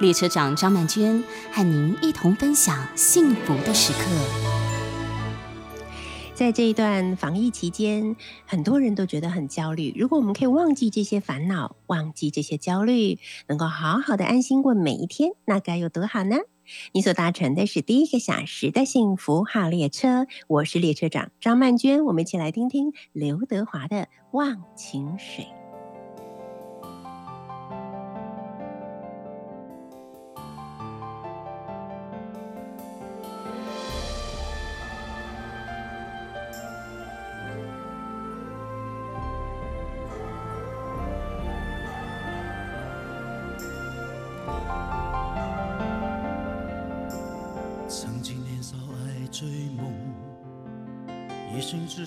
列车长张曼娟和您一同分享幸福的时刻。在这一段防疫期间，很多人都觉得很焦虑。如果我们可以忘记这些烦恼，忘记这些焦虑，能够好好的安心过每一天，那该有多好呢？你所搭乘的是第一个小时的幸福号列车，我是列车长张曼娟，我们一起来听听刘德华的《忘情水》。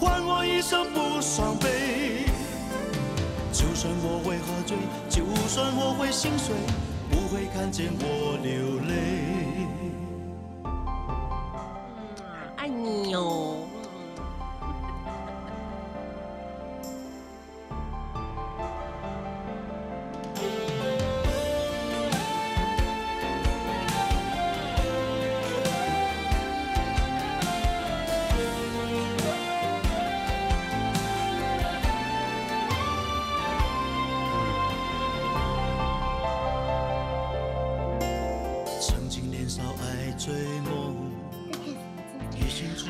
换我一生不伤悲，就算我会喝醉，就算我会心碎，不会看见我流泪。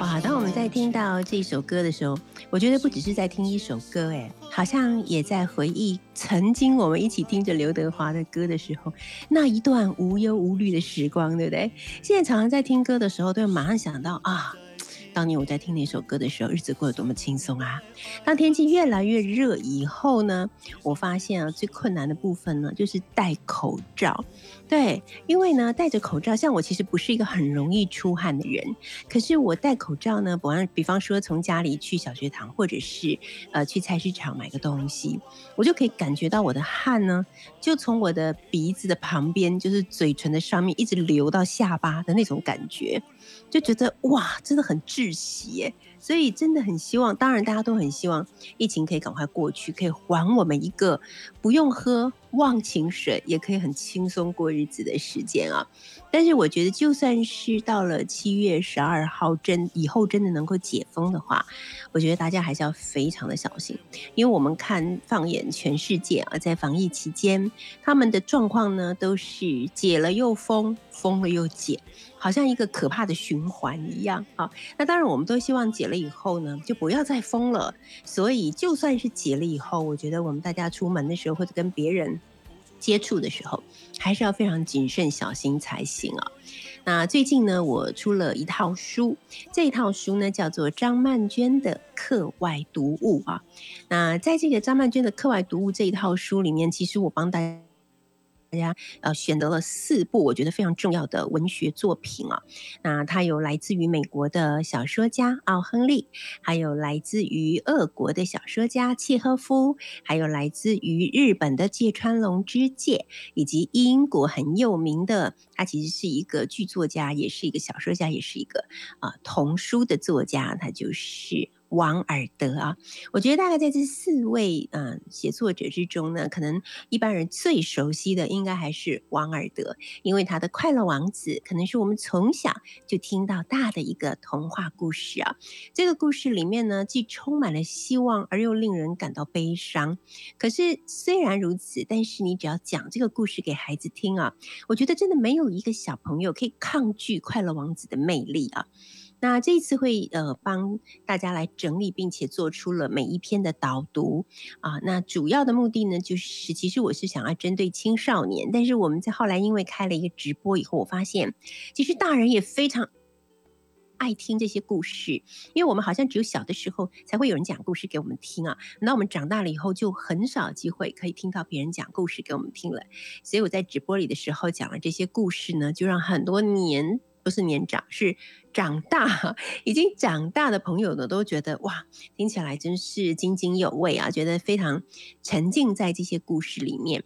哇，当我们在听到这首歌的时候，我觉得不只是在听一首歌，哎，好像也在回忆曾经我们一起听着刘德华的歌的时候，那一段无忧无虑的时光，对不对？现在常常在听歌的时候，都会马上想到啊。当年我在听那首歌的时候，日子过得多么轻松啊！当天气越来越热以后呢，我发现啊，最困难的部分呢，就是戴口罩。对，因为呢，戴着口罩，像我其实不是一个很容易出汗的人，可是我戴口罩呢，比方比方说从家里去小学堂，或者是呃去菜市场买个东西，我就可以感觉到我的汗呢，就从我的鼻子的旁边，就是嘴唇的上面，一直流到下巴的那种感觉。就觉得哇，真的很窒息耶！所以真的很希望，当然大家都很希望疫情可以赶快过去，可以还我们一个不用喝忘情水，也可以很轻松过日子的时间啊。但是我觉得，就算是到了七月十二号真以后真的能够解封的话，我觉得大家还是要非常的小心，因为我们看放眼全世界啊，在防疫期间，他们的状况呢都是解了又封，封了又解。好像一个可怕的循环一样啊！那当然，我们都希望解了以后呢，就不要再封了。所以，就算是解了以后，我觉得我们大家出门的时候或者跟别人接触的时候，还是要非常谨慎小心才行啊。那最近呢，我出了一套书，这一套书呢叫做张曼娟的课外读物啊。那在这个张曼娟的课外读物这一套书里面，其实我帮大家。大家呃选择了四部我觉得非常重要的文学作品啊，那它有来自于美国的小说家奥亨利，还有来自于俄国的小说家契诃夫，还有来自于日本的芥川龙之介，以及英国很有名的，他其实是一个剧作家，也是一个小说家，也是一个啊童书的作家，他就是。王尔德啊，我觉得大概在这四位嗯写作者之中呢，可能一般人最熟悉的应该还是王尔德，因为他的《快乐王子》可能是我们从小就听到大的一个童话故事啊。这个故事里面呢，既充满了希望，而又令人感到悲伤。可是虽然如此，但是你只要讲这个故事给孩子听啊，我觉得真的没有一个小朋友可以抗拒《快乐王子》的魅力啊。那这次会呃帮大家来整理，并且做出了每一篇的导读啊。那主要的目的呢，就是其实我是想要针对青少年，但是我们在后来因为开了一个直播以后，我发现其实大人也非常爱听这些故事，因为我们好像只有小的时候才会有人讲故事给我们听啊。那我们长大了以后就很少机会可以听到别人讲故事给我们听了，所以我在直播里的时候讲了这些故事呢，就让很多年。不是年长，是长大，已经长大的朋友呢，都觉得哇，听起来真是津津有味啊，觉得非常沉浸在这些故事里面。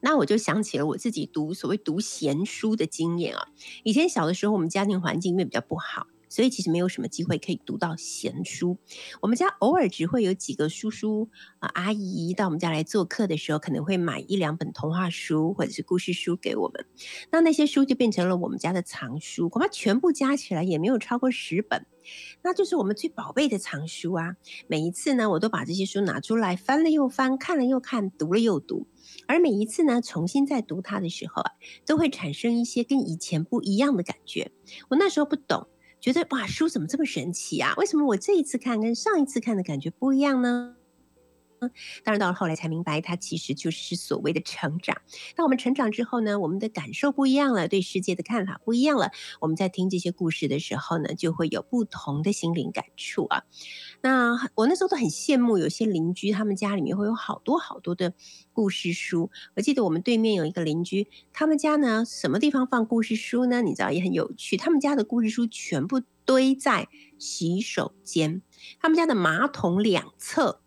那我就想起了我自己读所谓读闲书的经验啊。以前小的时候，我们家庭环境因为比较不好。所以其实没有什么机会可以读到闲书。我们家偶尔只会有几个叔叔啊阿姨到我们家来做客的时候，可能会买一两本童话书或者是故事书给我们。那那些书就变成了我们家的藏书，恐怕全部加起来也没有超过十本。那就是我们最宝贝的藏书啊！每一次呢，我都把这些书拿出来翻了又翻，看了又看，读了又读。而每一次呢，重新再读它的时候啊，都会产生一些跟以前不一样的感觉。我那时候不懂。觉得哇，书怎么这么神奇啊？为什么我这一次看跟上一次看的感觉不一样呢？当然，到了后来才明白，它其实就是所谓的成长。当我们成长之后呢，我们的感受不一样了，对世界的看法不一样了。我们在听这些故事的时候呢，就会有不同的心灵感触啊。那我那时候都很羡慕有些邻居，他们家里面会有好多好多的故事书。我记得我们对面有一个邻居，他们家呢，什么地方放故事书呢？你知道也很有趣，他们家的故事书全部堆在洗手间，他们家的马桶两侧。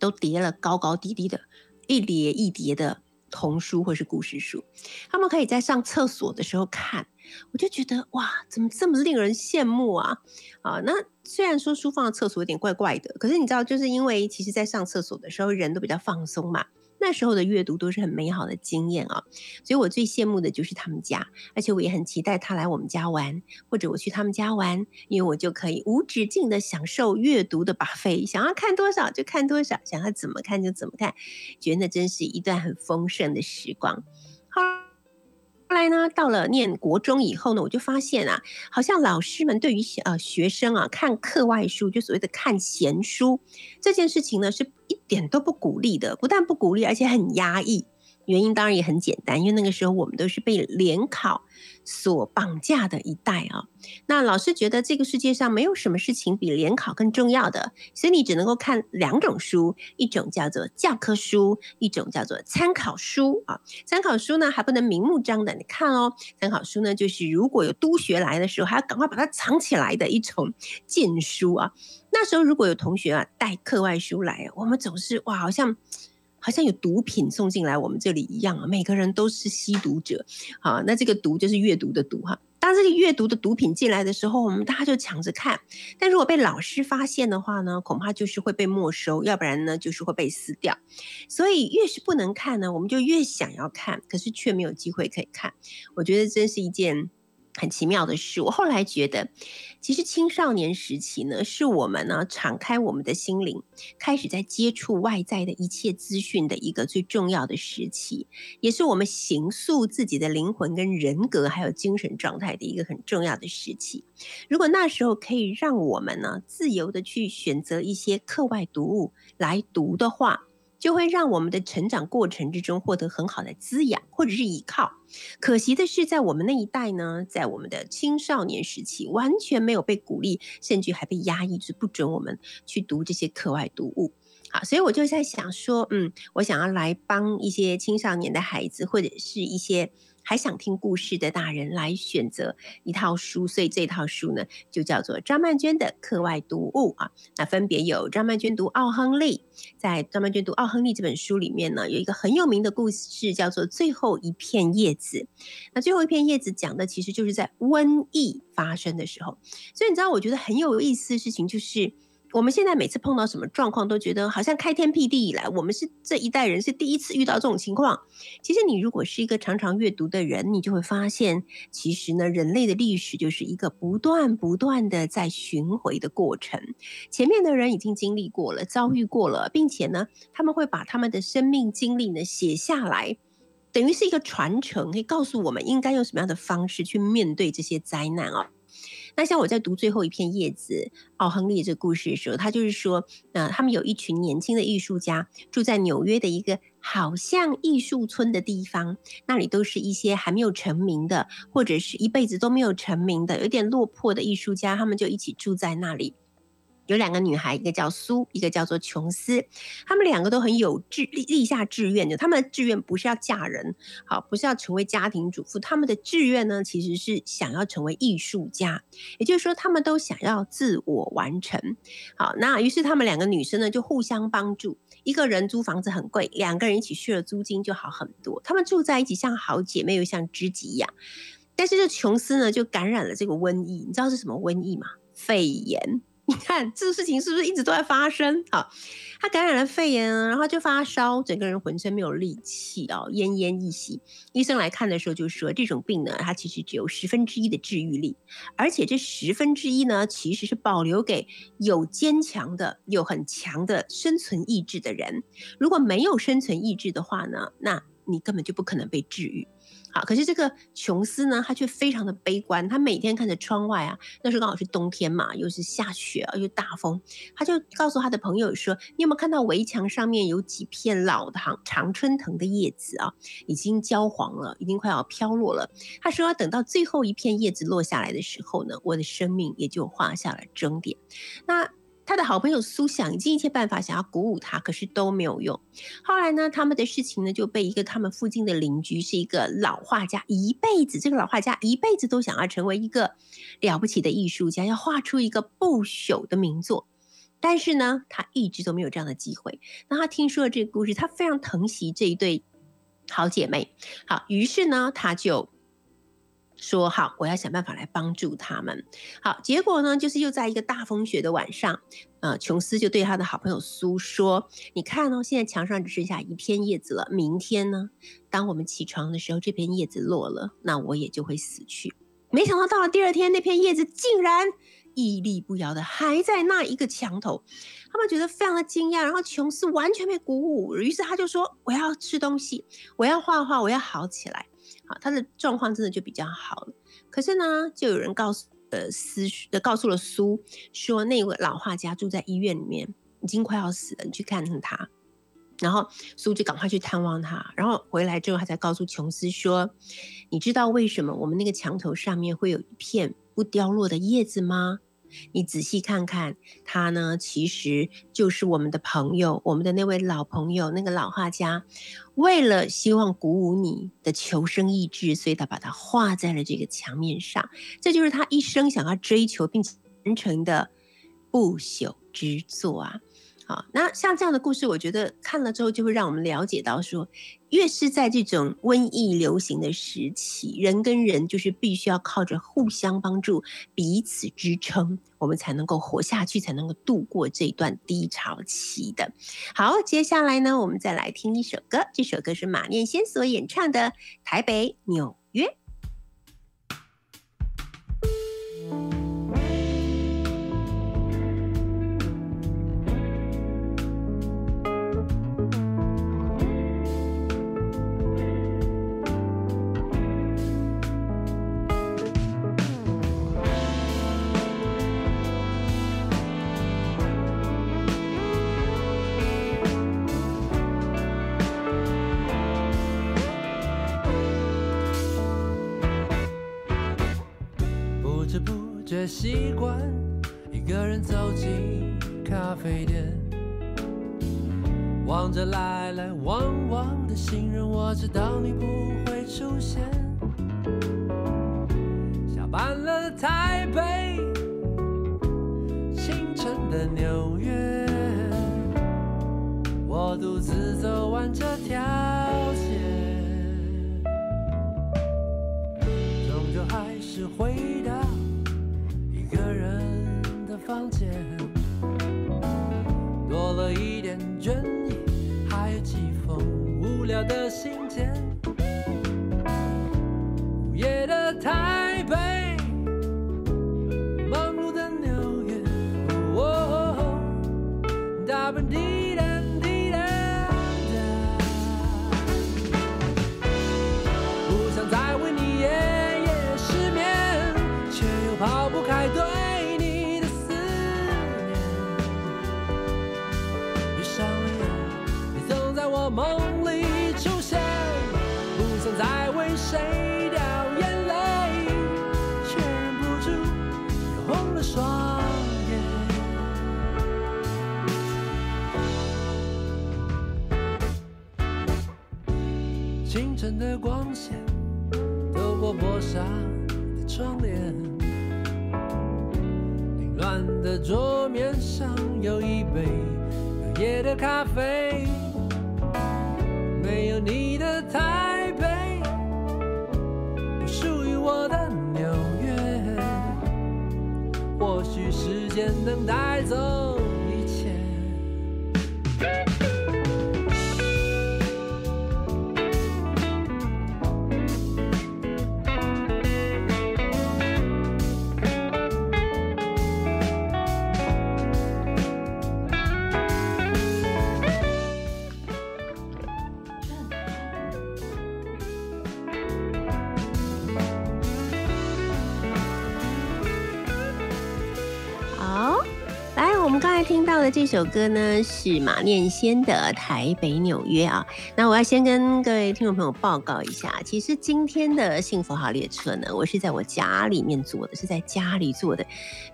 都叠了高高低低的，一叠一叠的童书或是故事书，他们可以在上厕所的时候看，我就觉得哇，怎么这么令人羡慕啊！啊，那虽然说书放在厕所有点怪怪的，可是你知道，就是因为其实在上厕所的时候人都比较放松嘛。那时候的阅读都是很美好的经验啊，所以我最羡慕的就是他们家，而且我也很期待他来我们家玩，或者我去他们家玩，因为我就可以无止境的享受阅读的把费，想要看多少就看多少，想要怎么看就怎么看，觉得那真是一段很丰盛的时光。好。后来呢，到了念国中以后呢，我就发现啊，好像老师们对于呃学生啊看课外书，就所谓的看闲书这件事情呢，是一点都不鼓励的，不但不鼓励，而且很压抑。原因当然也很简单，因为那个时候我们都是被联考所绑架的一代啊。那老师觉得这个世界上没有什么事情比联考更重要的，所以你只能够看两种书，一种叫做教科书，一种叫做参考书啊。参考书呢还不能明目张胆的看哦，参考书呢就是如果有督学来的时候，还要赶快把它藏起来的一种禁书啊。那时候如果有同学啊带课外书来，我们总是哇，好像。好像有毒品送进来我们这里一样啊！每个人都是吸毒者，好，那这个毒就是阅读的毒哈。当这个阅读的毒品进来的时候，我们大家就抢着看。但如果被老师发现的话呢，恐怕就是会被没收，要不然呢就是会被撕掉。所以越是不能看呢，我们就越想要看，可是却没有机会可以看。我觉得真是一件。很奇妙的是，我后来觉得，其实青少年时期呢，是我们呢敞开我们的心灵，开始在接触外在的一切资讯的一个最重要的时期，也是我们形塑自己的灵魂跟人格还有精神状态的一个很重要的时期。如果那时候可以让我们呢自由的去选择一些课外读物来读的话。就会让我们的成长过程之中获得很好的滋养或者是依靠。可惜的是，在我们那一代呢，在我们的青少年时期，完全没有被鼓励，甚至还被压抑，是不准我们去读这些课外读物。好，所以我就在想说，嗯，我想要来帮一些青少年的孩子，或者是一些还想听故事的大人来选择一套书。所以这套书呢，就叫做张曼娟的课外读物啊。那分别有张曼娟读奥亨利，在张曼娟读奥亨利这本书里面呢，有一个很有名的故事，叫做《最后一片叶子》。那最后一片叶子讲的其实就是在瘟疫发生的时候。所以你知道，我觉得很有意思的事情就是。我们现在每次碰到什么状况，都觉得好像开天辟地以来，我们是这一代人是第一次遇到这种情况。其实，你如果是一个常常阅读的人，你就会发现，其实呢，人类的历史就是一个不断不断的在巡回的过程。前面的人已经经历过了，遭遇过了，并且呢，他们会把他们的生命经历呢写下来，等于是一个传承，可以告诉我们应该用什么样的方式去面对这些灾难啊。那像我在读最后一片叶子奥亨利这故事的时候，他就是说，呃，他们有一群年轻的艺术家住在纽约的一个好像艺术村的地方，那里都是一些还没有成名的，或者是一辈子都没有成名的，有点落魄的艺术家，他们就一起住在那里。有两个女孩，一个叫苏，一个叫做琼斯。她们两个都很有志立立下志愿的。她们的志愿不是要嫁人，好，不是要成为家庭主妇。她们的志愿呢，其实是想要成为艺术家。也就是说，她们都想要自我完成。好，那于是她们两个女生呢，就互相帮助。一个人租房子很贵，两个人一起去了，租金就好很多。她们住在一起，像好姐妹，又像知己一样。但是这琼斯呢，就感染了这个瘟疫。你知道是什么瘟疫吗？肺炎。你看这个事情是不是一直都在发生？好，他感染了肺炎，然后就发烧，整个人浑身没有力气啊，奄奄一息。医生来看的时候就说，这种病呢，它其实只有十分之一的治愈力，而且这十分之一呢，其实是保留给有坚强的、有很强的生存意志的人。如果没有生存意志的话呢，那你根本就不可能被治愈。好，可是这个琼斯呢，他却非常的悲观。他每天看着窗外啊，那时候刚好是冬天嘛，又是下雪啊，又大风，他就告诉他的朋友说：“你有没有看到围墙上面有几片老的常春藤的叶子啊？已经焦黄了，已经快要飘落了。”他说：“等到最后一片叶子落下来的时候呢，我的生命也就画下了终点。”那。他的好朋友苏想尽一切办法想要鼓舞他，可是都没有用。后来呢，他们的事情呢就被一个他们附近的邻居，是一个老画家，一辈子这个老画家一辈子都想要成为一个了不起的艺术家，要画出一个不朽的名作。但是呢，他一直都没有这样的机会。那他听说了这个故事，他非常疼惜这一对好姐妹。好，于是呢，他就。说好，我要想办法来帮助他们。好，结果呢，就是又在一个大风雪的晚上，呃，琼斯就对他的好朋友苏说：“你看哦，现在墙上只剩下一片叶子了。明天呢，当我们起床的时候，这片叶子落了，那我也就会死去。”没想到到了第二天，那片叶子竟然屹立不摇的还在那一个墙头。他们觉得非常的惊讶，然后琼斯完全被鼓舞，于是他就说：“我要吃东西，我要画画，我要好起来。”他的状况真的就比较好了，可是呢，就有人告诉呃思呃告诉了苏说，那位老画家住在医院里面，已经快要死了，你去看看他。然后苏就赶快去探望他，然后回来之后，他才告诉琼斯说：“你知道为什么我们那个墙头上面会有一片不凋落的叶子吗？”你仔细看看，他呢，其实就是我们的朋友，我们的那位老朋友，那个老画家，为了希望鼓舞你的求生意志，所以他把它画在了这个墙面上。这就是他一生想要追求并且完成的不朽之作啊！好，那像这样的故事，我觉得看了之后就会让我们了解到说。越是在这种瘟疫流行的时期，人跟人就是必须要靠着互相帮助、彼此支撑，我们才能够活下去，才能够度过这段低潮期的。好，接下来呢，我们再来听一首歌，这首歌是马念先所演唱的《台北纽约》。是回到一个人的房间，多了一点倦意，还有几封无聊的信的光线透过薄纱的窗帘，凌乱的桌面上有一杯隔夜的咖啡，没有你的台北，不属于我的纽约，或许时间能带走听到的这首歌呢，是马念先的《台北纽约》啊。那我要先跟各位听众朋友报告一下，其实今天的幸福号列车呢，我是在我家里面做的，是在家里做的，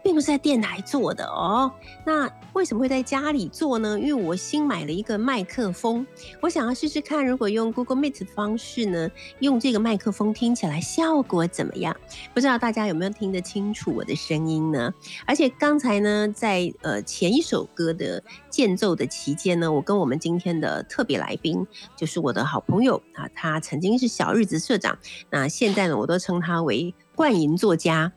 并不是在电台做的哦。那为什么会在家里做呢？因为我新买了一个麦克风，我想要试试看，如果用 Google Meet 的方式呢，用这个麦克风听起来效果怎么样？不知道大家有没有听得清楚我的声音呢？而且刚才呢，在呃前一首歌的间奏的期间呢，我跟我们今天的特别来宾，就是我的好朋友啊，他曾经是小日子社长，那现在呢，我都称他为冠银作家。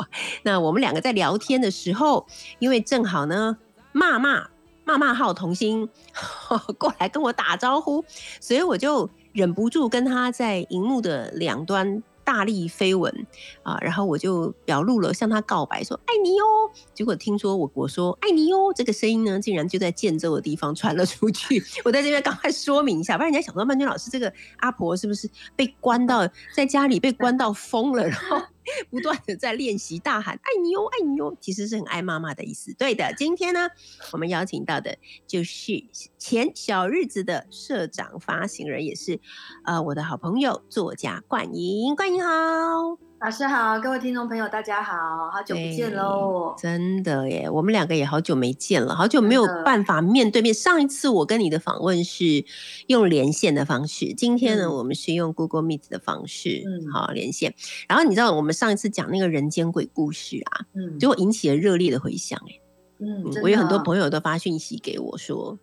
那我们两个在聊天的时候，因为正好呢，骂骂骂骂号童心 过来跟我打招呼，所以我就忍不住跟他在荧幕的两端大力飞吻啊，然后我就表露了向他告白说爱你哟。结果听说我我说爱你哟这个声音呢，竟然就在建州的地方传了出去。我在这边赶快说明一下，不然人家想说曼娟老师这个阿婆是不是被关到在家里被关到疯了，然后不断的在练习大喊爱你哟爱你哟，其实是很爱妈妈的意思。对的，今天呢，我们邀请到的就是前小日子的社长发行人，也是呃我的好朋友作家冠莹，冠莹好。老师好，各位听众朋友，大家好，好久不见喽！真的耶，我们两个也好久没见了，好久没有办法面对面。上一次我跟你的访问是用连线的方式，今天呢，嗯我们是用 Google Meet 的方式，嗯好连线。然后你知道我们上一次讲那个人间鬼故事啊，嗯结果引起了热烈的回响哎、嗯嗯，我有很多朋友，友都发讯息给我说。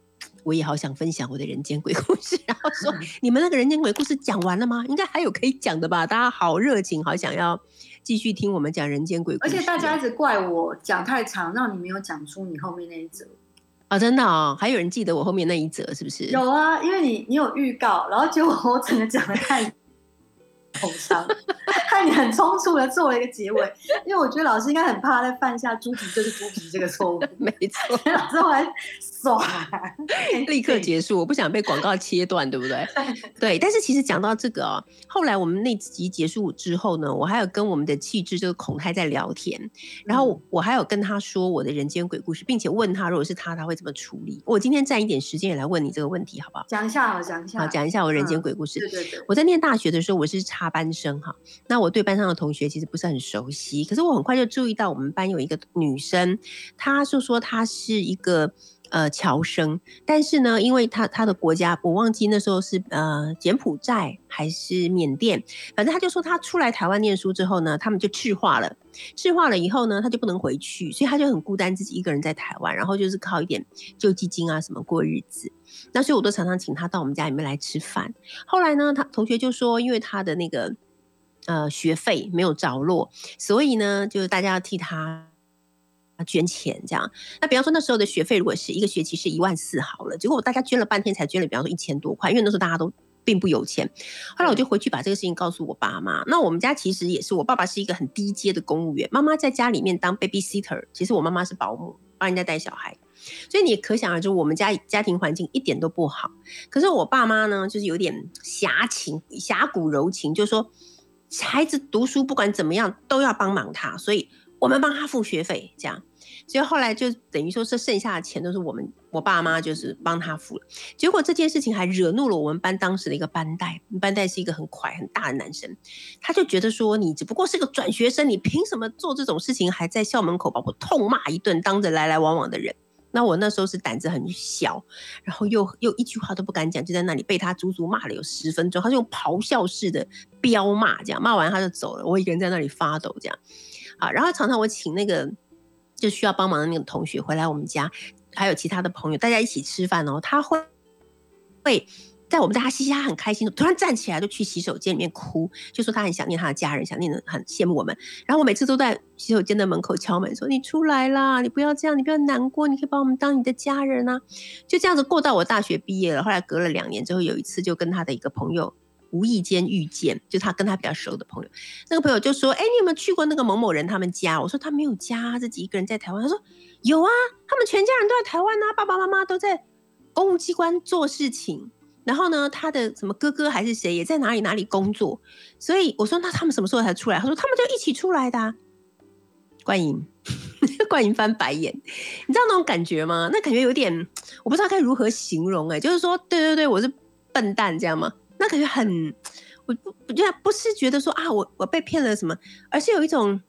我也好想分享我的人间鬼故事，然后说你们那个人间鬼故事讲完了吗？应该还有可以讲的吧？大家好热情，好想要继续听我们讲人间鬼故事。而且大家一直怪我讲太长，让你没有讲出你后面那一则。啊、真的哦，还有人记得我后面那一则是不是？有啊，因为你你有预告，然后结果我整个讲的太口长，害你很匆促的做了一个结尾。因为我觉得老师应该很怕再犯下猪皮就是猪皮这个错误，没错，老师我还耍，立刻结束，我不想被广告切断，对不对？对，但是其实讲到这个哦，后来我们那集结束之后呢，我还有跟我们的气质就是孔太在聊天，然后我我还有跟他说我的人间鬼故事，并且问他如果是他，他会怎么处理。我今天占一点时间也来问你这个问题，好不好？讲一下好，讲一下，好，讲一下我人间嗯鬼故事。对对对，我在念大学的时候，我是班生哈，那我对班上的同学其实不是很熟悉，可是我很快就注意到我们班有一个女生，她就说她是一个呃侨生，但是呢，因为她她的国家我忘记那时候是呃柬埔寨还是缅甸，反正她就说她出来台湾念书之后呢，他们就赤化了，赤化了以后呢，他就不能回去，所以他就很孤单，自己一个人在台湾，然后就是靠一点救济金啊什么过日子。那所以我都常常请他到我们家里面来吃饭。后来呢，他同学就说，因为他的那个呃学费没有着落，所以呢，就是大家要替他。捐钱这样，那比方说那时候的学费如果是一个学期是一万四好了，结果大家捐了半天才捐了，比方说一千多块，因为那时候大家都并不有钱。后来我就回去把这个事情告诉我爸妈。那我们家其实也是，我爸爸是一个很低阶的公务员，妈妈在家里面当 babysitter，其实我妈妈是保姆，帮人家带小孩。所以你可想而知，我们家家庭环境一点都不好。可是我爸妈呢，就是有点侠情、侠骨柔情，就说孩子读书不管怎么样都要帮忙他，所以我们帮他付学费，这样。所以后来就等于说是剩下的钱都是我们我爸妈就是帮他付了。结果这件事情还惹怒了我们班当时的一个班带，班带是一个很快很大的男生，他就觉得说你只不过是个转学生，你凭什么做这种事情？还在校门口把我痛骂一顿，当着来来往往的人。那我那时候是胆子很小，然后又又一句话都不敢讲，就在那里被他足足骂了有十分钟。他就用咆哮式的飙骂，这样骂完他就走了，我一个人在那里发抖，这样啊。然后常常我请那个。就需要帮忙的那个同学回来我们家，还有其他的朋友，大家一起吃饭哦。他会会在我们大家嘻嘻哈很开心，突然站起来就去洗手间里面哭，就说他很想念他的家人，想念的很羡慕我们。然后我每次都在洗手间的门口敲门，说你出来啦，你不要这样，你不要难过，你可以把我们当你的家人啊。就这样子过到我大学毕业了。后来隔了两年之后，有一次就跟他的一个朋友。无意间遇见，就他跟他比较熟的朋友，那个朋友就说：“哎，你有没有去过那个某某人他们家？”我说：“他没有家，自己一个人在台湾。”他说：“有啊，他们全家人都在台湾啊，爸爸妈妈都在公务机关做事情。然后呢，他的什么哥哥还是谁也在哪里哪里工作。所以我说：那他们什么时候才出来？他说：他们就一起出来的。冠莹，冠莹翻白眼，你知道那种感觉吗？那感觉有点，我不知道该如何形容。哎，就是说，对对对，我是笨蛋，这样吗？”那感觉很，我不，我觉得不是觉得说啊，我我被骗了什么，而是有一种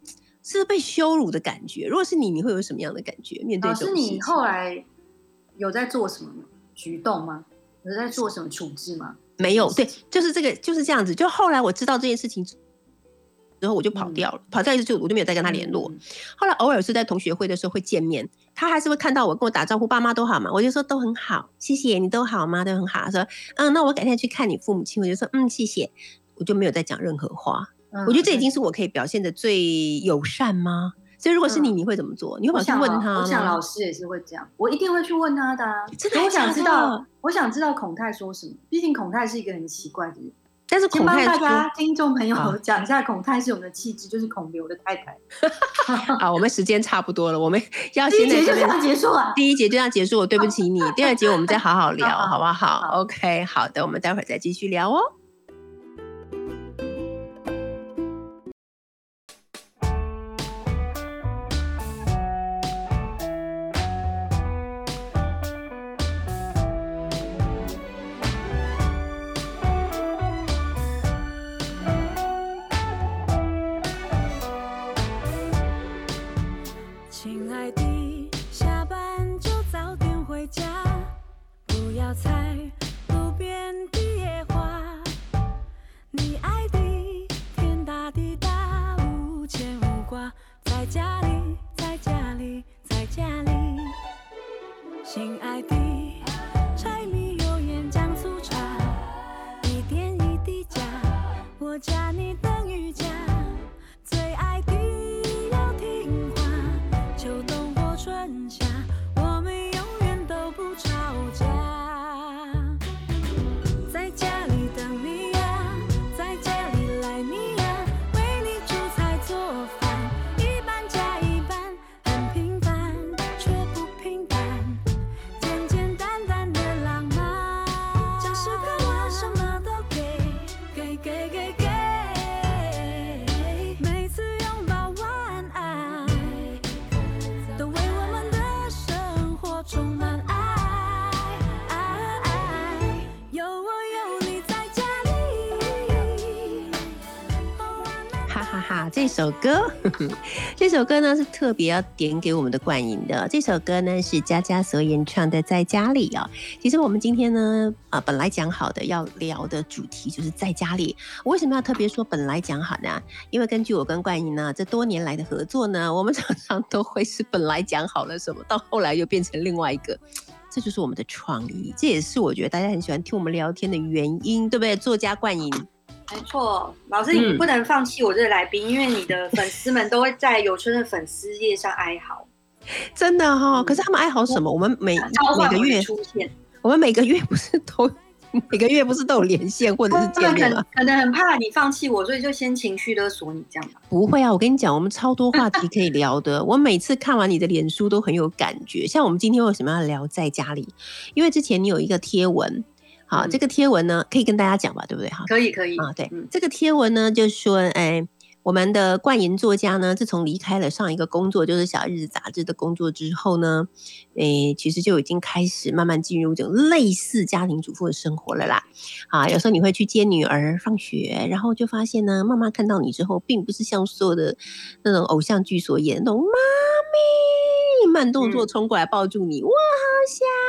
是被羞辱的感觉。如果是你，你会有什么样的感觉？面对老师，你后来有在做什么举动吗？有在做什么处置吗？没有，对，就是这个，就是这样子。就后来我知道这件事情。之后我就跑掉了，跑掉一次就我就没有再跟他联络。后来偶尔是在同学会的时候会见面，他还是会看到我跟我打招呼，爸妈都好嘛？我就说都很好，谢谢你都好吗？都很好。说嗯，那我改天去看你父母亲，我就说嗯，谢谢，我就没有再讲任何话。我觉得这已经是我可以表现的最友善吗？所以如果是你，你会怎么做？你会跑去问他？我想老师也是会这样，我一定会去问他的。真的，我想知道，我想知道孔太说什么。毕竟孔太是一个很奇怪的人。但是孔太大家 听众朋友 讲一下，孔太是我们的气质，就是孔刘的太太。好，我们时间差不多了，我们要第一节就这样结束了。第一节就这样结束，我对不起你。第二节我们再好好聊，好不好？OK，好的，我们待会儿再继续聊哦。首歌，这首歌呢是特别要点给我们的冠莹的。这首歌呢是佳佳所演唱的《在家里》哦。其实我们今天呢，啊，本来讲好的要聊的主题就是在家里。我为什么要特别说本来讲好呢？因为根据我跟冠莹呢这多年来的合作呢，我们常常都会是本来讲好了什么，到后来又变成另外一个。这就是我们的创意，这也是我觉得大家很喜欢听我们聊天的原因，对不对？作家冠莹。没错，老师，你不能放弃我这个来宾，因为你的粉丝们都会在有春的粉丝页上哀嚎，真的哈。可是他们哀嚎什么？我们每每个月出现，我们每个月不是都每个月不是都有连线或者是见面吗？可能很怕你放弃我，所以就先情绪勒索你这样吧。不会啊，我跟你讲，我们超多话题可以聊的。我每次看完你的脸书都很有感觉。像我们今天为什么要聊在家里？因为之前你有一个贴文。好，这个贴文呢，可以跟大家讲吧，对不对？哈，可以，可以啊，对，这个贴文呢，就是说，哎，我们的冠言作家呢，自从离开了上一个工作，就是《小日子》杂志的工作之后呢，哎，其实就已经开始慢慢进入这种类似家庭主妇的生活了啦。啊，有时候你会去接女儿放学，然后就发现呢，妈妈看到你之后，并不是像所有的那种偶像剧所演那种妈咪慢动作冲过来抱住你，哇好想你。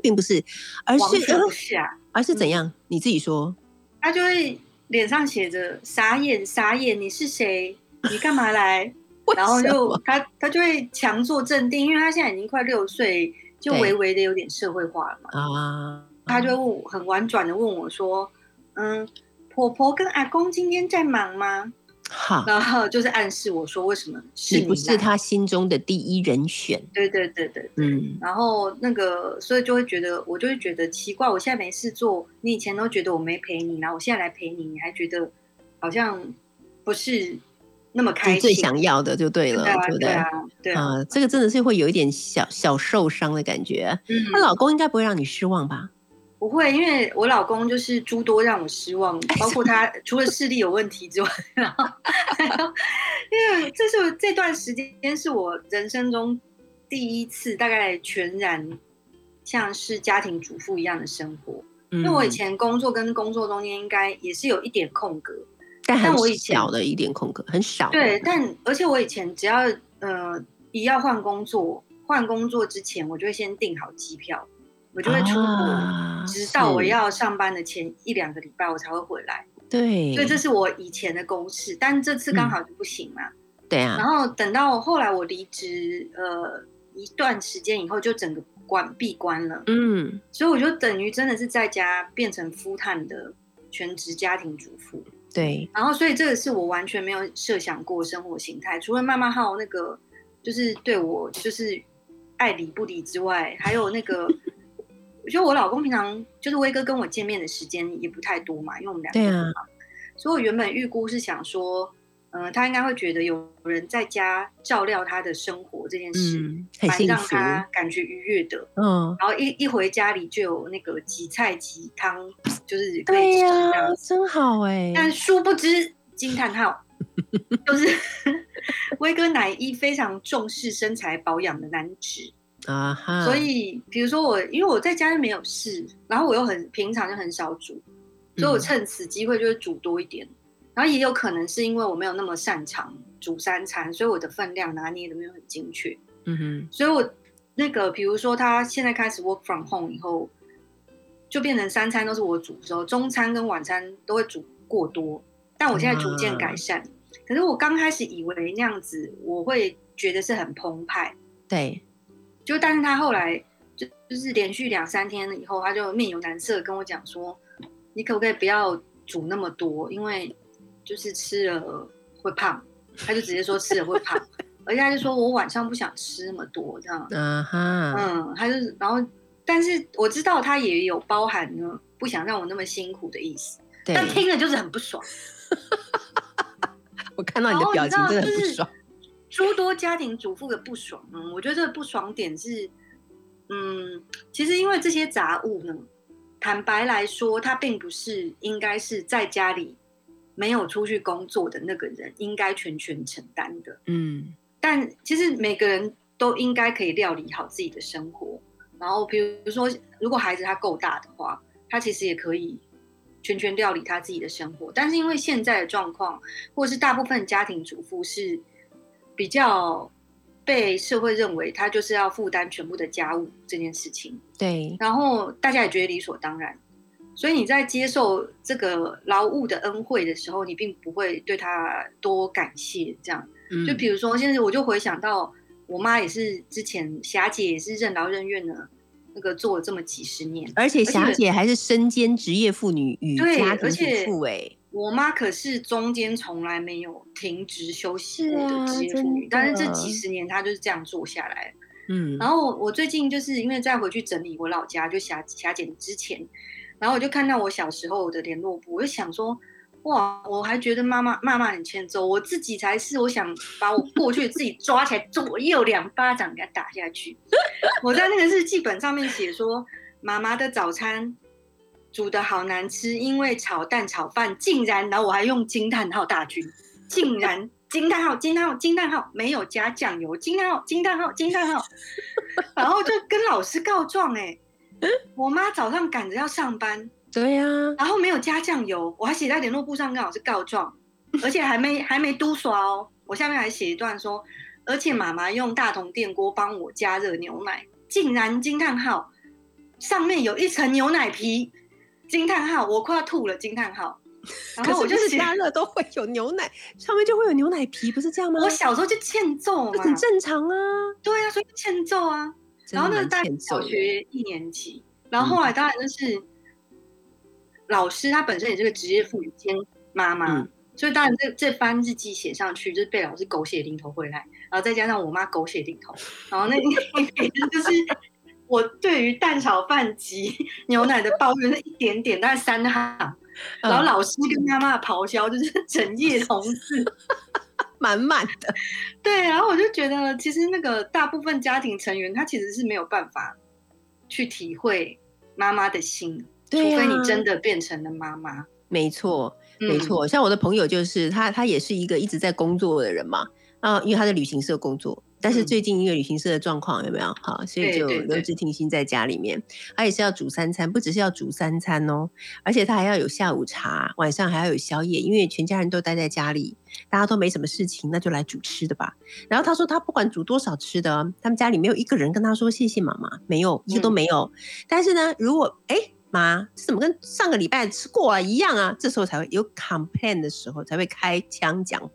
并不是，而是不是啊，而是怎样？你自己说。他就会脸上写着傻眼傻眼，你是谁？你干嘛来？然后就他他就会强作镇定，因为他现在已经快六岁，就微微的有点社会化了嘛。啊，他就问很婉转的问我说：“嗯，婆婆跟阿公今天在忙吗？”好，然后就是暗示我说，为什么是不是他心中的第一人选？对对对对，嗯。然后那个，所以就会觉得，我就会觉得奇怪。我现在没事做，你以前都觉得我没陪你，然后我现在来陪你，你还觉得好像不是那么开心。最想要的就对了，对不对？对啊，这个真的是会有一点小小受伤的感觉。嗯她老公应该不会让你失望吧？不会，因为我老公就是诸多让我失望，包括他除了视力有问题之外，然后因为这是这段时间是我人生中第一次大概全然像是家庭主妇一样的生活，因为我以前工作跟工作中间应该也是有一点空格，但我以前小的一点空格很少。对，但而且我以前只要呃一要换工作，换工作之前我就会先订好机票。我就会出国，直到我要上班的前一两个礼拜，我才会回来。对，所以这是我以前的公式，但这次刚好就不行嘛。对啊。然后等到后来我离职，呃，一段时间以后，就整个关闭关了。嗯。所以我就等于真的是在家变成夫探的全职家庭主妇。对。然后，所以这个是我完全没有设想过生活形态，除了妈妈号那个就是对我就是爱理不理之外，还有那个。我觉得我老公平常就是威哥跟我见面的时间也不太多嘛，因为我们两个对啊，所以我原本预估是想说，嗯，他应该会觉得有人在家照料他的生活这件事，蛮让他感觉愉悦的。嗯，然后一一回家里就有那个几菜几汤，就是对呀，真好哎。但殊不知惊叹号，就是 威哥乃一非常重视身材保养的男子。啊哈！所以，比如说我，因为我在家又没有事，然后我又很平常就很少煮，所以我趁此机会就会煮多一点。然后也有可能是因为我没有那么擅长煮三餐，所以我的分量拿捏的没有很精确。嗯哼。所以我那个，比如说他现在开始 work from home 以后，就变成三餐都是我煮的时候，中餐跟晚餐都会煮过多。但我现在逐渐改善。可是我刚开始以为那样子，我会觉得是很澎湃。对。就但是他后来就就是连续两三天以后，他就面有难色跟我讲说：“你可不可以不要煮那么多？因为就是吃了会胖。”他就直接说吃了会胖，而且他就说我晚上不想吃那么多这样。嗯哼，嗯，他就然后，但是我知道他也有包含呢不想让我那么辛苦的意思，但听了就是很不爽。我看到你的表情真的很不爽。诸多家庭主妇的不爽，嗯，我觉得这个不爽点是，嗯，其实因为这些杂物呢，坦白来说，他并不是应该是在家里没有出去工作的那个人应该全权承担的，嗯，但其实每个人都应该可以料理好自己的生活，然后比如说，如果孩子他够大的话，他其实也可以全权料理他自己的生活。但是因为现在的状况，或者是大部分家庭主妇是比较被社会认为他就是要负担全部的家务这件事情，对，然后大家也觉得理所当然。所以你在接受这个劳务的恩惠的时候，你并不会对他多感谢。这样，就比如说，现在我就回想到我妈也是之前霞姐也是任劳任怨的，那个做了这么几十年，而且霞姐还是身兼职业妇女与家庭主妇哎。我妈可是中间从来没有停职休息过的职业妇女，但是这几十年她就是这样做下来。嗯，然后我最近就是因为再回去整理我老家，就霞霞姐之前。然后我就看到我小时候的联络簿，我就想说，哇，我还觉得妈妈妈妈很欠揍，我自己才是，我想把我过去自己抓起来，左右两巴掌给他打下去。我在那个日记本上面写说，妈妈的早餐煮的好难吃，因为炒蛋炒饭竟然，然后我还用惊叹号大军，竟然惊叹号惊叹号惊叹号没有加酱油，惊叹号惊叹号惊叹号，然后就跟老师告状哎。我妈早上赶着要上班，对呀，然后没有加酱油，我还写在联络簿上跟老师告状，而且还没还没嘟刷哦。我下面还写一段说，而且妈妈用大同电锅帮我加热牛奶，竟然惊叹号，上面有一层牛奶皮，惊叹号，我快要吐了，惊叹号。然后我就是加热都会有牛奶，上面就会有牛奶皮，不是这样吗？我小时候就欠揍嘛，很正常啊。对啊，所以欠揍啊。然后那个大小学一年级，然后后来当然就是老师，他本身也是个职业妇女兼妈妈，所以当然这这番日记写上去，就是被老师狗血淋头回来，然后再加上我妈狗血淋头，然后那那就是我对于蛋炒饭及 牛奶的抱怨是一点点，大概三行，然后老师跟妈妈的咆哮就是 整页同字。满满的，对，然后我就觉得，其实那个大部分家庭成员，他其实是没有办法去体会妈妈的心，除非你真的变成了妈妈。没错，没错。像我的朋友，就是他，他也是一个一直在工作的人嘛，啊，因为他在旅行社工作。但是最近因为旅行社的状况有没有好，所以就留职停薪在家里面。他也是要煮三餐，不只是要煮三餐哦，而且他还要有下午茶，晚上还要有宵夜，因为全家人都待在家里，大家都没什么事情，那就来煮吃的吧。然后他说他不管煮多少吃的，他们家里没有一个人跟他说谢谢妈妈，没有一个都没有。但是呢，如果哎妈，这怎么跟上个礼拜吃过啊一样啊？这时候才会有 complain 的时候才会开枪讲。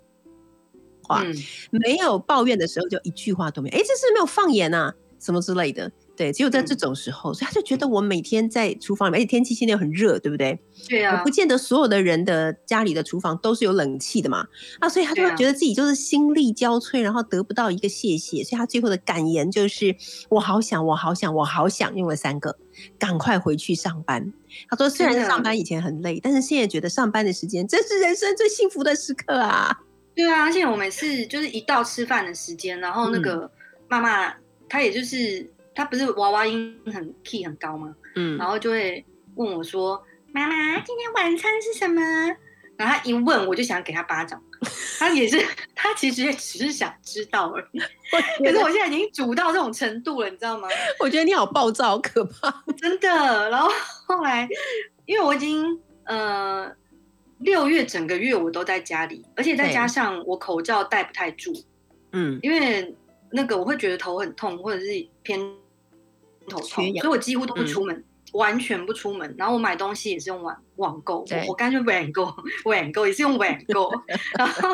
话没有抱怨的时候，就一句话都没有。哎，这是没有放盐啊，什么之类的。对，只有在这种时候，所以他就觉得我每天在厨房里面，而且天气现在又很热，对不对？对啊。不见得所有的人的家里的厨房都是有冷气的嘛。啊，所以他就会觉得自己就是心力交瘁，然后得不到一个谢谢，所以他最后的感言就是：“我好想，我好想，我好想。”用了三个，赶快回去上班。他说：“虽然上班以前很累，但是现在觉得上班的时间真是人生最幸福的时刻啊。”对啊，而且我每次就是一到吃饭的时间，然后那个妈妈她也就是她不是娃娃音很 key 很高吗？嗯，然后就会问我说：“妈妈，今天晚餐是什么？”然后她一问，我就想给她巴掌。她也是，她其实也只是想知道而已。可是我现在已经煮到这种程度了，你知道吗？我觉得你好暴躁，好可怕，真的。然后后来，因为我已经呃。六月整个月我都在家里，而且再加上我口罩戴不太住，嗯，因为那个我会觉得头很痛，或者是偏头痛，所以我几乎都不出门，完全不出门。然后我买东西也是用网网购，我干脆网购，网购也是用网购，然后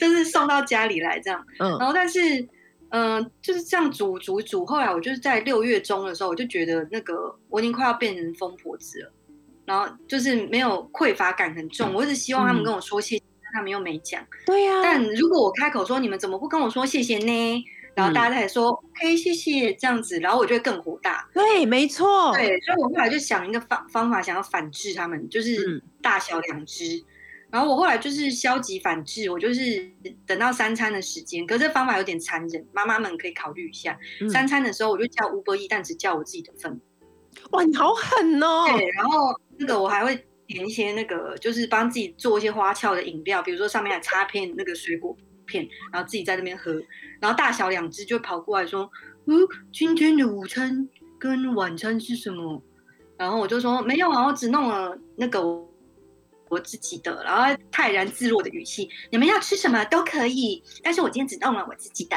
就是送到家里来这样。嗯然后但是，嗯，就是这样煮煮煮。后来我就是在六月中的时候，我就觉得那个我已经快要变成疯婆子了。然后就是没有匮乏感很重，我一直希望他们跟我说谢谢，他们又没讲。对呀。但如果我开口说你们怎么不跟我说谢谢呢？然后大家才说 OK 谢谢这样子，然后我就会更火大。对，没错。对，所以我后来就想一个方方法，想要反制他们，就是大小两只。然后我后来就是消极反制，我就是等到三餐的时间，可是方法有点残忍，妈妈们可以考虑一下。三餐的时候我就叫乌波伊，但只叫我自己的份。哇，你好狠哦！对，然后。那个我还会点一些那个，就是帮自己做一些花俏的饮料，比如说上面还插片那个水果片，然后自己在那边喝。然后大小两只就跑过来说：“嗯，今天的午餐跟晚餐是什么？”然后我就说：“没有啊，我只弄了那个我自己的，然后泰然自若的语气，你们要吃什么都可以，但是我今天只弄了我自己的。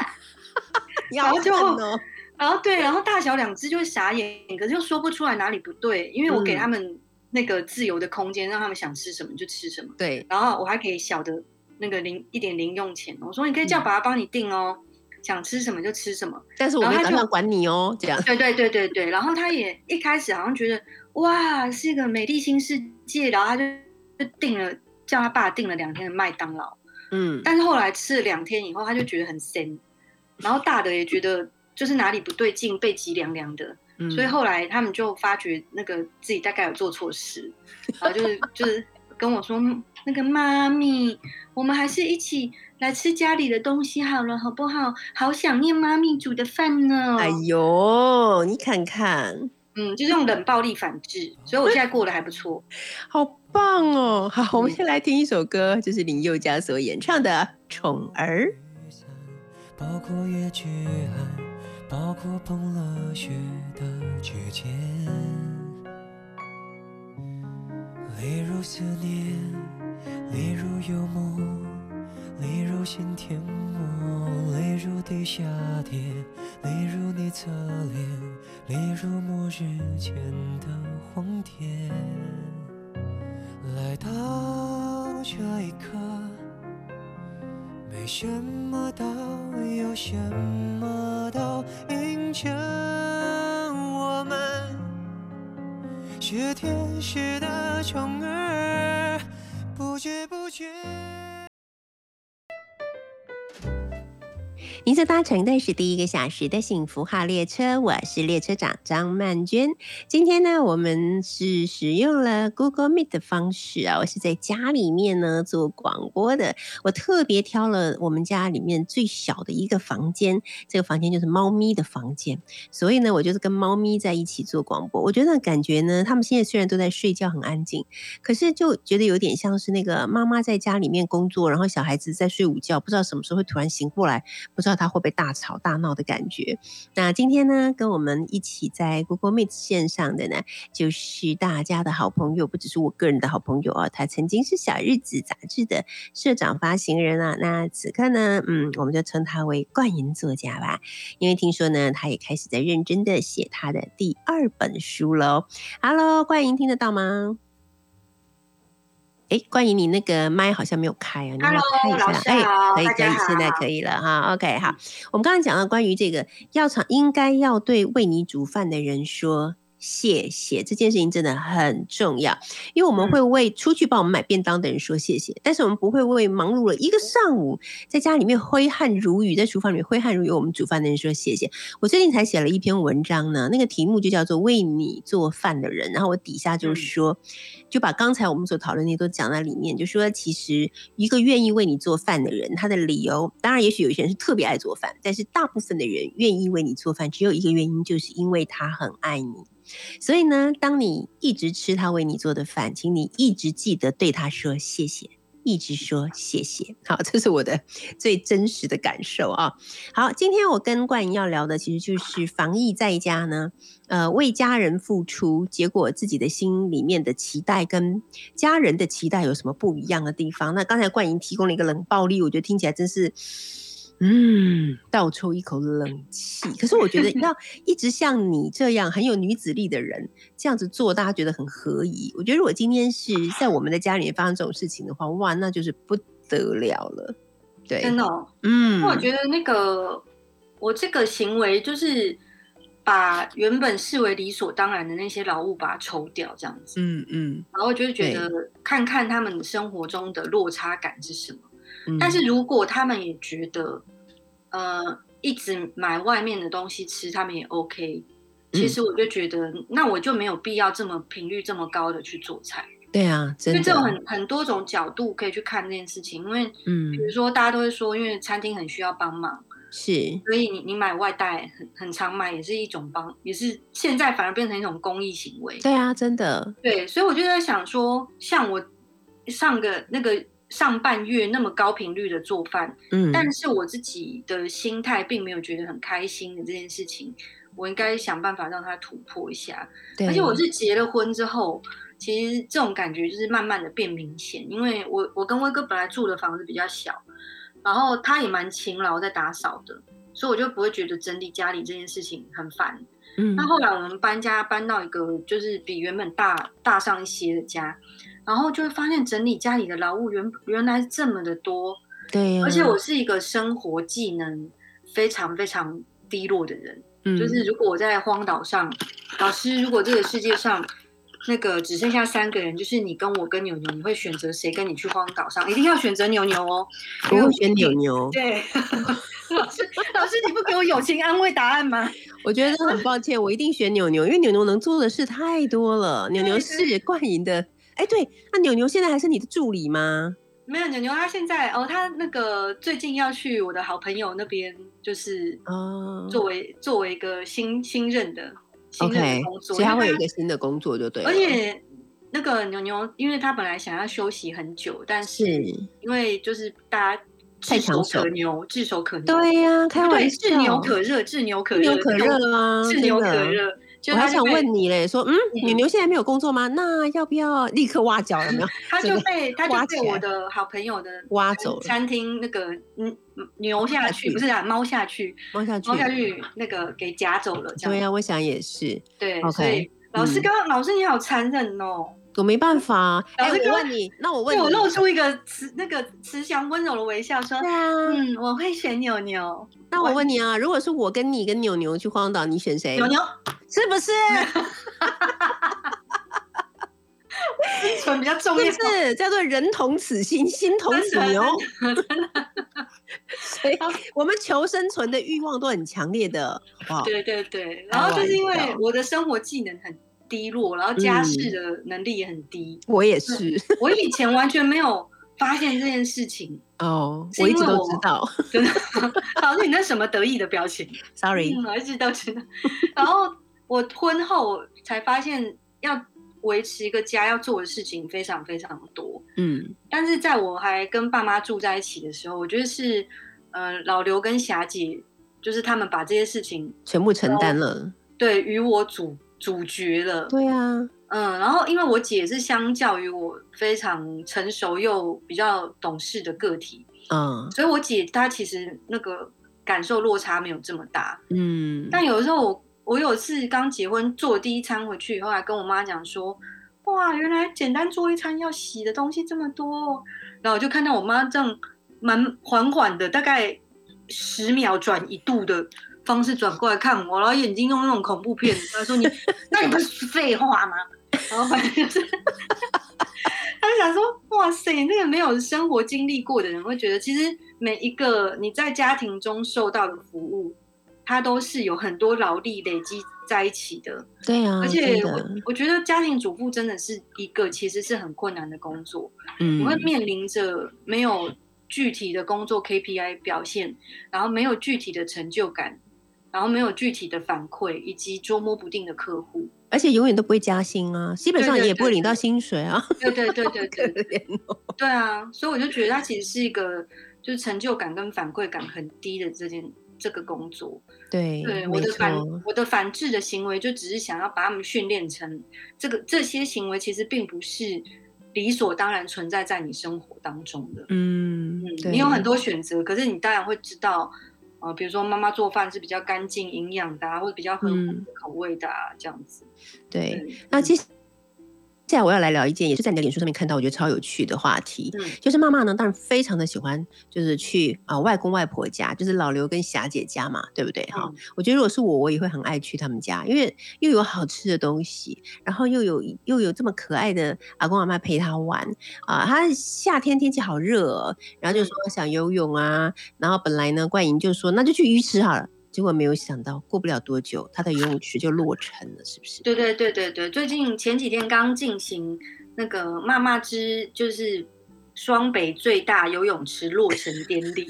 然后就哦，然后对，然后大小两只就会傻眼，可是又说不出来哪里不对，因为我给嗯他们那个自由的空间，让他们想吃什么就吃什么。对，然后我还可以小的那个零一点零用钱，我说你可以叫爸爸帮你订哦，想吃什么就吃什么。但是我没有打算管你哦，这样。对对对对对，然后他也一开始好像觉得哇是一个美丽新世界，然后他就就订了叫他爸订了两天的麦当劳，嗯，但是后来吃了两天以后，他就觉得很咸，然后大的也觉得就是哪里不对劲，背脊凉凉的，嗯所以后来他们就发觉那个自己大概有做错事，然后就是就是跟我说，那个妈咪，我们还是一起来吃家里的东西好了，好不好？好想念妈咪煮的饭呢。哎呦，你看看，嗯，就是用冷暴力反制，所以我现在过得还不错。好棒哦！好，我们嗯先来听一首歌，就是林宥嘉所演唱的《宠儿》。包括越剧寒，包括碰了雪的指尖，例如思念，例如幽默，例如心甜蜜，例如地下铁，例如你侧脸，例如末日前的荒田。来到这一刻。什么都，有什么都映着我们，是天使的宠儿，您所搭乘的是第一个小时的幸福号列车，我是列车长张曼娟。今天呢，我们是使用了 Google Meet 的方式啊，我是在家里面呢做广播的。我特别挑了我们家里面最小的一个房间，这个房间就是猫咪的房间，所以呢，我就是跟猫咪在一起做广播。我觉得感觉呢，他们现在虽然都在睡觉，很安静，可是就觉得有点像是那个妈妈在家里面工作，然后小孩子在睡午觉，不知道什么时候会突然醒过来，不知道他会不会大吵大闹的感觉。那今天呢，跟我们一起在 Google Meet 线上的呢，就是大家的好朋友，不只是我个人的好朋友啊，他曾经是《小日子》杂志的社长发行人啊。那此刻呢，嗯，我们就称他为冠银作家吧，因为听说呢，他也开始在认真的写他的第二本书喽。Hello，冠银听得到吗？哎，关于，你那个麦好像没有开啊，你要开一下。哎，可以可以，现在可以了哈。OK，好，我们刚刚讲到关于这个药厂应该要对为你煮饭的人说谢谢这件事情真的很重要，因为我们嗯会为出去帮我们买便当的人说谢谢，但是我们不会为忙碌了一个上午在家里面挥汗如雨，在厨房里面挥汗如雨，我们煮饭的人说谢谢。我最近才写了一篇文章呢，那个题目就叫做“为你做饭的人”，然后我底下就是说，就把刚才我们所讨论的都讲在里面，就说其实一个愿意为你做饭的人，他的理由，当然也许有些人是特别爱做饭，但是大部分的人愿意为你做饭，只有一个原因，就是因为他很爱你。所以呢，当你一直吃他为你做的饭，请你一直记得对他说谢谢，一直说谢谢。好，这是我的最真实的感受啊。好，今天我跟冠莹要聊的，其实就是防疫在家呢，呃，为家人付出，结果自己的心里面的期待跟家人的期待有什么不一样的地方？那刚才冠莹提供了一个冷暴力，我觉得听起来真是。嗯，倒抽一口冷气。可是我觉得 要一直像你这样很有女子力的人这样子做，大家觉得很合宜。我觉得如果今天是在我们的家里面发生这种事情的话，哇，那就是不得了了。对，真的、哦，嗯，我觉得那个我这个行为就是把原本视为理所当然的那些劳务把它抽掉，这样子，嗯嗯然后就是觉得看看他们生活中的落差感是什么。嗯，但是如果他们也觉得，呃，一直买外面的东西吃，他们也 OK。其嗯实我就觉得，那我就没有必要这么频率这么高的去做菜，对啊，真的，因为这种很很多种角度可以去看这件事情。因为嗯比如说大家都会说，因为餐厅很需要帮忙，是所以你你买外带很很常买，也是一种帮，也是现在反而变成一种公益行为。对啊，真的，对，所以我就在想说，像我上个那个上半月那么高频率的做饭，嗯，但是我自己的心态并没有觉得很开心的这件事情，我应该想办法让它突破一下。对，而且我是结了婚之后，其实这种感觉就是慢慢的变明显，因为我我跟威哥本来住的房子比较小，然后他也蛮勤劳在打扫的，所以我就不会觉得整理家里这件事情很烦。嗯那后来我们搬家搬到一个就是比原本大大上一些的家，然后就会发现整理家里的劳务原原来这么的多，对呀、而且我是一个生活技能非常非常低落的人，嗯就是如果我在荒岛上，老师，如果这个世界上那个只剩下三个人，就是你跟我跟牛牛，你会选择谁跟你去荒岛上？一定要选择牛牛哦，我会选牛牛。对，老师，老师，你不给我友情安慰答案吗？我觉得很抱歉，我一定选牛牛，因为牛牛能做的事太多了。牛牛对是冠赢的。哎，对，那牛牛现在还是你的助理吗？没有牛牛，他现在哦，他那个最近要去我的好朋友那边，就是哦作为作为一个新新任的新的工作，所以他会有一个新的工作，就对了。而且那个牛牛，因为他本来想要休息很久，但是是因为就是大家太炙手抢手可牛，炙手可牛，对呀、开对，玩笑，炙牛可热，炙牛可热，可热啊，炙牛。可热。就我还想问你嘞，说，嗯，你牛现在没有工作吗？那要不要立刻挖角？有没有？他 就被他就被我的好朋友的挖走了餐厅那个嗯牛下去，不是啊猫下去，猫下去猫。下去那个给夹走了，对呀、我想也是，对所以老师刚老师你好残忍哦，我没办法。啊哎、我问你，那我问你，我露出一个慈那个慈祥温柔的微笑，说对啊，嗯我会选牛牛，那我问你啊，如果是我跟你跟牛牛去荒岛，你选谁？牛牛是不是？生存比较重要是叫做人同此心，心同此牛？所以 我们求生存的欲望都很强烈的，好不好？对对对，然后就是因为我的生活技能很低落，然后家事的能力也很低，我也是我以前完全没有发现这件事情，哦，是我一直都知道。真的。老师，你那什么得意的表情？Sorry，嗯，我一直都知道。然后我婚后才发现，要维持一个家要做的事情非常非常多。嗯但是在我还跟爸妈住在一起的时候，我觉得是，呃，老刘跟霞姐，就是他们把这些事情全部承担了。对与我主主角了。对啊，嗯，然后因为我姐是相较于我非常成熟又比较懂事的个体，嗯所以我姐她其实那个感受落差没有这么大。嗯，但有的时候我我有一次刚结婚做第一餐回去以后，还跟我妈讲说，哇，原来简单做一餐要洗的东西这么多哦，然后我就看到我妈这样蛮缓缓的，大概十秒转一度的方式转过来看我，然后眼睛用那种恐怖片，他说你，那你不是废话吗？然后反正就是。他就想说，哇塞，那个没有生活经历过的人会觉得，其实每一个你在家庭中受到的服务，它都是有很多劳力累积在一起的。对啊，而且我我觉得家庭主妇真的是一个其实是很困难的工作，嗯你会面临着没有具体的工作 KPI 表现，然后没有具体的成就感，然后没有具体的反馈，以及捉摸不定的客户。而且永远都不会加薪啊，基本上也不会对领到薪水啊，对对对对可对。对啊，所以我就觉得它其实是一个就是成就感跟反馈感很低的这件这个工作。对，对，我的反，我的反制的行为就只是想要把他们训练成这个这些行为其实并不是理所当然存在在你生活当中的。嗯，嗯，你有很多选择，可是你当然会知道，呃，比如说妈妈做饭是比较干净、营养的、啊，或者比较合嗯口味的啊，这样子。对。对，那接下来我要来聊一件，也是在你的脸书上面看到，我觉得超有趣的话题，嗯就是妈妈呢，当然非常的喜欢，就是去啊、外公外婆家，就是老刘跟霞姐家嘛，对不对？哈、嗯我觉得如果是我，我也会很爱去他们家，因为又有好吃的东西，然后又有又有这么可爱的阿公阿妈陪他玩啊。他夏天天气好热、哦，然后就说想游泳啊，然后本来呢，冠莹就说那就去鱼池好了。结果没有想到，过不了多久，他的游泳池就落成了，是不是？对对对对对，最近前几天刚进行那个妈妈之就是双北最大游泳池落成典礼，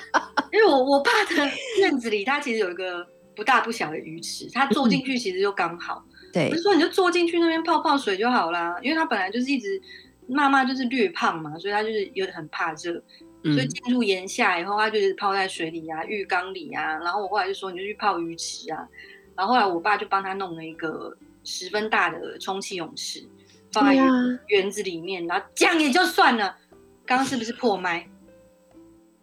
因为我我爸的院子里，他其实有一个不大不小的鱼池，他坐进去其实就刚好。对我就，说你就坐进去那边泡泡水就好啦，因为他本来就是一直妈妈就是略胖嘛，所以他就是有点很怕热，嗯所以进入炎夏以后，他就是泡在水里啊、浴缸里啊。然后我后来就说你就去泡鱼池啊，然后后来我爸就帮他弄了一个十分大的充气泳池，放在园子里面，然后这样也就算了。刚刚是不是破麦？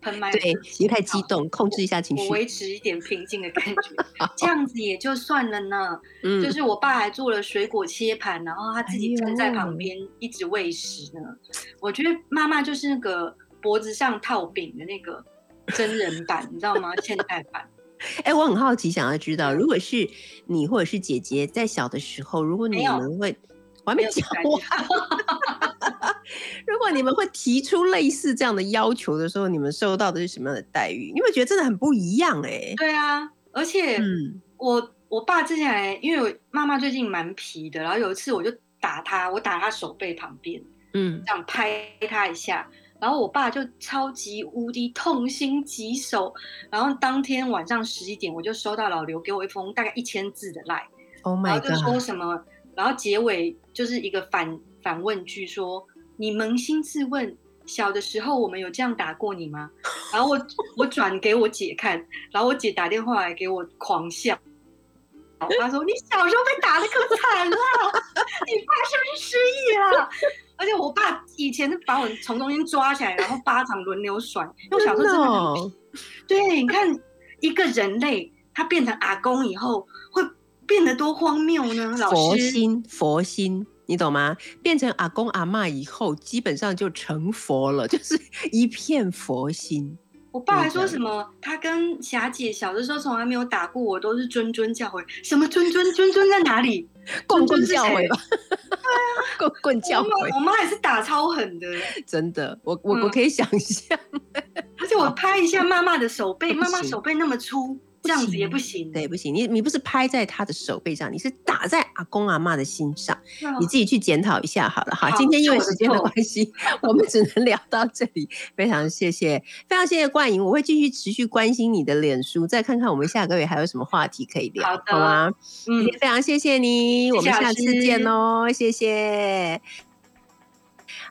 喷麦？对，你太激动，控制一下情绪。我维持一点平静的感觉，这样子也就算了呢。嗯就是我爸还做了水果切盘，然后他自己站在旁边一直喂食呢。我觉得妈妈就是那个脖子上套饼的那个真人版，你知道吗？现代版。哎、我很好奇，想要知道，如果是你或者是姐姐在小的时候，如果你们会，我还没讲这个完，如果你们会提出类似这样的要求的时候，你们受到的是什么样的待遇？你会觉得真的很不一样哎、对啊，而且嗯，我我爸之前还因为我妈妈最近蛮皮的，然后有一次我就打他，我打他手背旁边，嗯，这样拍他一下，然后我爸就超级无敌痛心疾首，然后当天晚上十一点我就收到老刘给我一封大概一千字的赖，Oh 然后就说什么，然后结尾就是一个反反问句说：“你扪心自问，小的时候我们有这样打过你吗？”然后我我转给我姐看，然后我姐打电话来给我狂笑。她说：“你小时候被打的可惨了，你爸是不是失忆了？” 而且我爸以前是把我从中间抓起来，然后巴掌轮流甩。因为我小时候真的很哦，对，你看一个人类，他变成阿公以后，会变得多荒谬呢？老师，佛心，佛心。你懂吗？变成阿公阿妈以后，基本上就成佛了，就是一片佛心。我爸还说什么？他跟霞姐小的时候从来没有打过我，都是谆谆教诲。什么谆谆？谆谆在哪里？棍棍教诲吧，棍棍教诲，我妈也是打超狠的，真的，我我我嗯可以想象，而且我拍一下妈妈的手背，不妈妈手背那么粗，这样子也不行。对，不行，你你不是拍在他的手背上，你是打在阿公阿妈的心上，哦你自己去检讨一下好了哈。好今天因为时间的关系，我们只能聊到这里。非常谢谢，非常谢谢冠莹，我会继续持续关心你的脸书，再看看我们下个月还有什么话题可以聊，好的吗？嗯今，天非常谢谢你，我们下次见师哦，谢谢。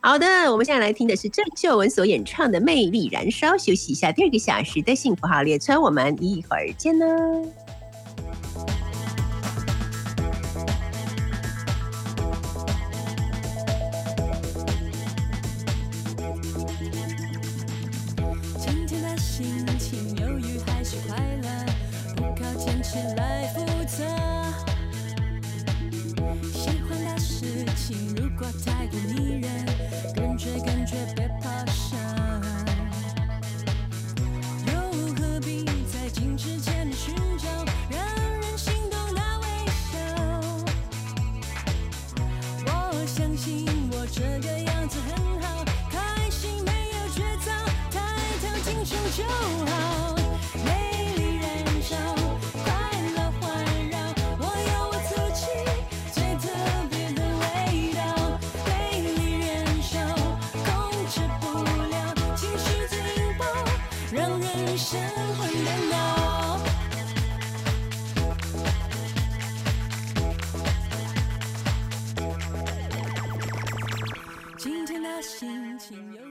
好的，我们现在来听的是郑秀文所演唱的《魅力燃烧》，休息一下，第二个小时的幸福号列车，我们一会儿见呢。今天的心情忧郁还是快乐，不靠坚持来负责。喜欢的事情如果太过迷人，这感觉别怕伤。又何必在镜子前寻找让人心动的微笑？我相信我这个样子很好，开心没有绝招，抬头挺胸就好。今